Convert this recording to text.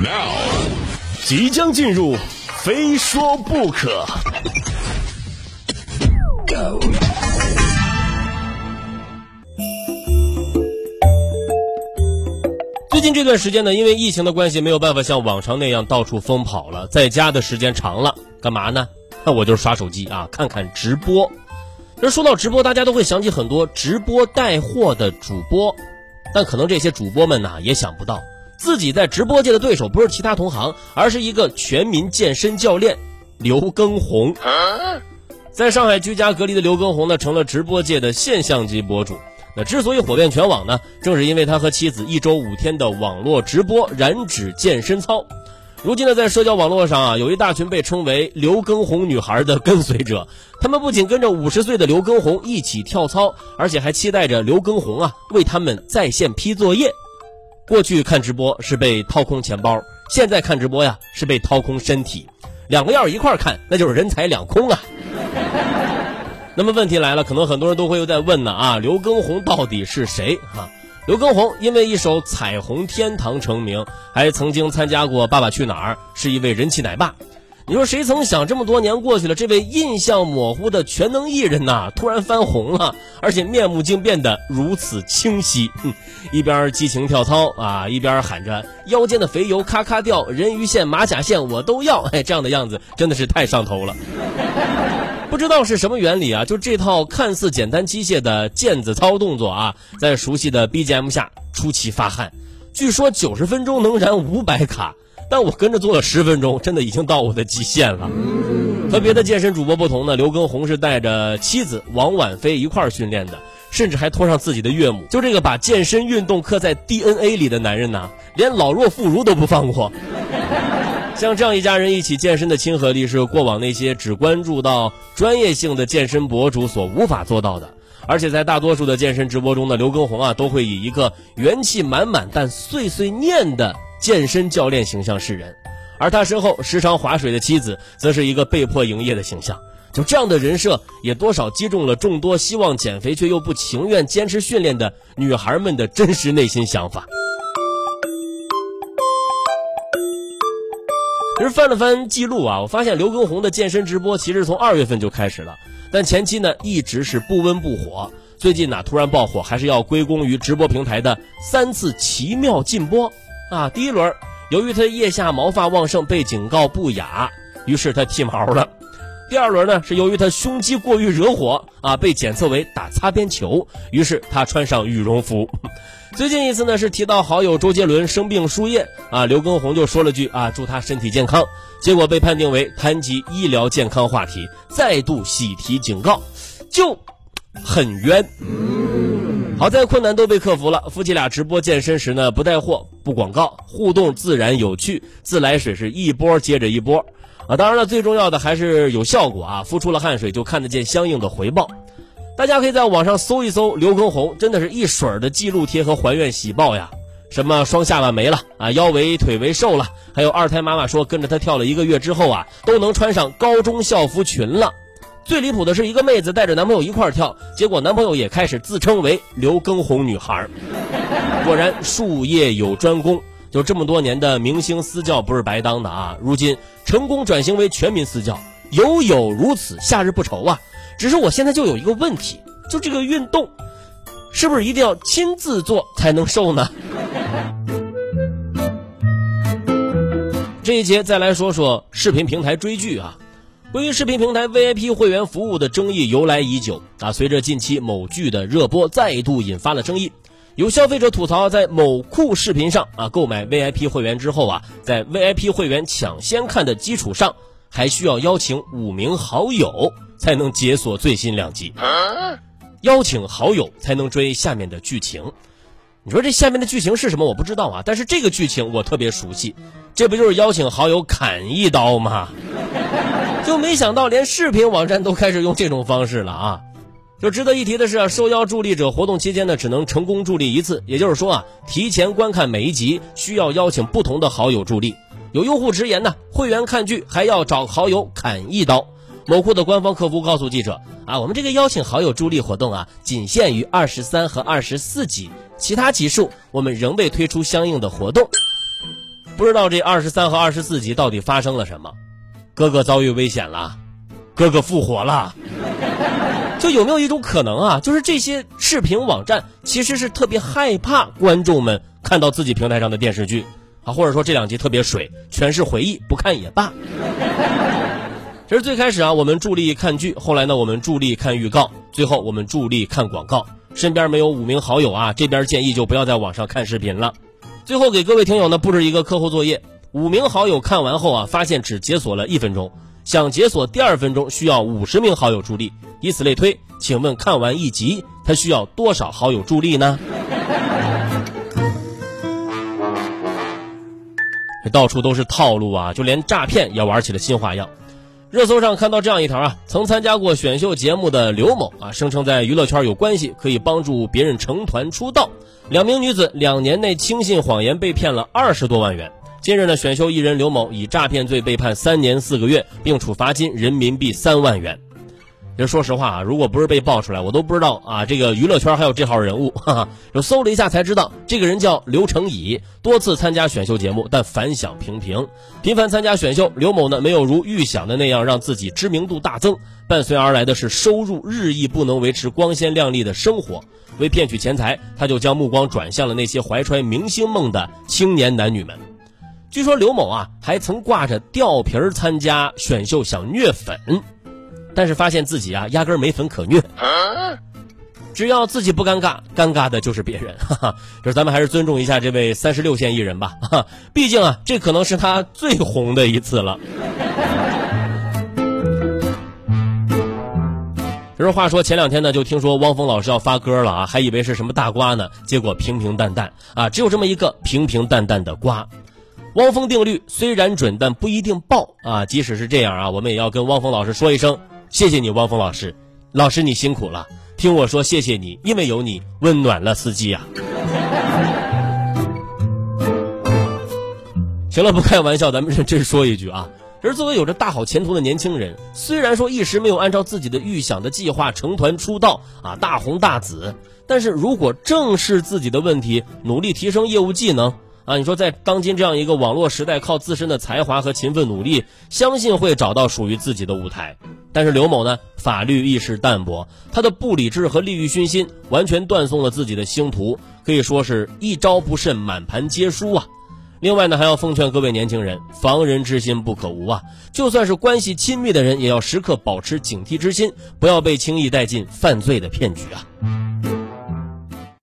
Now，即将进入，非说不可。最近这段时间呢，因为疫情的关系，没有办法像往常那样到处疯跑了，在家的时间长了，干嘛呢？那我就是刷手机啊，看看直播。这说到直播，大家都会想起很多直播带货的主播，但可能这些主播们呢，也想不到自己在直播界的对手不是其他同行，而是一个全民健身教练刘畊宏。在上海居家隔离的刘畊宏呢，成了直播界的现象级博主。那之所以火遍全网呢，正是因为他和妻子一周五天的网络直播燃脂健身操。如今呢，在社交网络上啊，有一大群被称为“刘畊宏女孩”的跟随者，他们不仅跟着五十岁的刘畊宏一起跳操，而且还期待着刘畊宏啊为他们在线批作业。过去看直播是被掏空钱包，现在看直播呀是被掏空身体，两个要是一块看，那就是人财两空啊。那么问题来了，可能很多人都会又在问呢啊，刘畊宏到底是谁哈？刘畊宏因为一首《彩虹天堂》成名，还曾经参加过《爸爸去哪儿》，是一位人气奶爸。你说谁曾想，这么多年过去了，这位印象模糊的全能艺人呐，突然翻红了，而且面目竟变得如此清晰。哼一边激情跳操啊，一边喊着腰间的肥油咔咔掉，人鱼线、马甲线我都要。哎，这样的样子真的是太上头了。不知道是什么原理啊？就这套看似简单机械的毽子操动作啊，在熟悉的 BGM 下出奇发汗。据说九十分钟能燃五百卡，但我跟着做了十分钟，真的已经到我的极限了。和别的健身主播不同呢，刘畊宏是带着妻子王婉菲一块儿训练的，甚至还拖上自己的岳母。就这个把健身运动刻在 DNA 里的男人呐，连老弱妇孺都不放过。像这样一家人一起健身的亲和力，是过往那些只关注到专业性的健身博主所无法做到的。而且在大多数的健身直播中呢，刘畊宏啊都会以一个元气满满但碎碎念的健身教练形象示人，而他身后时常划水的妻子，则是一个被迫营业的形象。就这样的人设，也多少击中了众多希望减肥却又不情愿坚持训练的女孩们的真实内心想法。其实翻了翻记录啊，我发现刘畊宏的健身直播其实从二月份就开始了，但前期呢一直是不温不火。最近呢突然爆火，还是要归功于直播平台的三次奇妙禁播啊。第一轮，由于他腋下毛发旺盛，被警告不雅，于是他剃毛了。第二轮呢，是由于他胸肌过于惹火啊，被检测为打擦边球，于是他穿上羽绒服。最近一次呢，是提到好友周杰伦生病输液啊，刘畊宏就说了句啊，祝他身体健康，结果被判定为谈及医疗健康话题，再度喜提警告，就很冤。好在困难都被克服了，夫妻俩直播健身时呢，不带货，不广告，互动自然有趣，自来水是一波接着一波。啊，当然了，最重要的还是有效果啊！付出了汗水就看得见相应的回报。大家可以在网上搜一搜刘畊宏，真的是一水儿的记录贴和还愿喜报呀！什么双下巴没了啊，腰围腿围瘦了，还有二胎妈妈说跟着他跳了一个月之后啊，都能穿上高中校服裙了。最离谱的是一个妹子带着男朋友一块跳，结果男朋友也开始自称为刘畊宏女孩。果然术业有专攻。就这么多年的明星私教不是白当的啊！如今成功转型为全民私教，有有如此，夏日不愁啊！只是我现在就有一个问题，就这个运动，是不是一定要亲自做才能瘦呢？这一节再来说说视频平台追剧啊。关于视频平台 VIP 会员服务的争议由来已久啊，随着近期某剧的热播，再度引发了争议。有消费者吐槽，在某酷视频上啊购买 VIP 会员之后啊，在 VIP 会员抢先看的基础上，还需要邀请五名好友才能解锁最新两集，邀请好友才能追下面的剧情。你说这下面的剧情是什么？我不知道啊，但是这个剧情我特别熟悉，这不就是邀请好友砍一刀吗？就没想到连视频网站都开始用这种方式了啊！就值得一提的是啊，受邀助力者活动期间呢，只能成功助力一次。也就是说啊，提前观看每一集需要邀请不同的好友助力。有用户直言呢，会员看剧还要找好友砍一刀。某库的官方客服告诉记者啊，我们这个邀请好友助力活动啊，仅限于二十三和二十四集，其他集数我们仍未推出相应的活动。不知道这二十三和二十四集到底发生了什么。哥哥遭遇危险了，哥哥复活了。就有没有一种可能啊？就是这些视频网站其实是特别害怕观众们看到自己平台上的电视剧啊，或者说这两集特别水，全是回忆，不看也罢。其实最开始啊，我们助力看剧，后来呢，我们助力看预告，最后我们助力看广告。身边没有五名好友啊，这边建议就不要在网上看视频了。最后给各位听友呢布置一个课后作业：五名好友看完后啊，发现只解锁了一分钟，想解锁第二分钟需要五十名好友助力，以此类推。请问看完一集，他需要多少好友助力呢？这到处都是套路啊，就连诈骗也玩起了新花样。热搜上看到这样一条啊，曾参加过选秀节目的刘某啊，声称在娱乐圈有关系，可以帮助别人成团出道。两名女子两年内轻信谎言，被骗了二十多万元。近日呢，选秀艺人刘某以诈骗罪被判三年四个月，并处罚金人民币三万元。其实说实话啊，如果不是被爆出来，我都不知道啊，这个娱乐圈还有这号人物。哈 哈，就搜了一下才知道，这个人叫刘成乙，多次参加选秀节目，但反响平平。频繁参加选秀，刘某呢没有如预想的那样让自己知名度大增，伴随而来的是收入日益不能维持光鲜亮丽的生活。为骗取钱财，他就将目光转向了那些怀揣明星梦的青年男女们。据说刘某啊，还曾挂着吊瓶参加选秀，想虐粉。但是发现自己啊，压根没粉可虐。只要自己不尴尬，尴尬的就是别人。哈哈，就是咱们还是尊重一下这位三十六线艺人吧。哈，毕竟啊，这可能是他最红的一次了。其实话说前两天呢，就听说汪峰老师要发歌了啊，还以为是什么大瓜呢，结果平平淡淡啊，只有这么一个平平淡淡的瓜。汪峰定律虽然准，但不一定爆啊。即使是这样啊，我们也要跟汪峰老师说一声。谢谢你，汪峰老师，老师你辛苦了。听我说，谢谢你，因为有你温暖了司机啊。行了，不开玩笑，咱们认真说一句啊。而作为有着大好前途的年轻人，虽然说一时没有按照自己的预想的计划成团出道啊，大红大紫，但是如果正视自己的问题，努力提升业务技能。啊，你说在当今这样一个网络时代，靠自身的才华和勤奋努力，相信会找到属于自己的舞台。但是刘某呢，法律意识淡薄，他的不理智和利欲熏心，完全断送了自己的星途，可以说是一招不慎，满盘皆输啊。另外呢，还要奉劝各位年轻人，防人之心不可无啊。就算是关系亲密的人，也要时刻保持警惕之心，不要被轻易带进犯罪的骗局啊。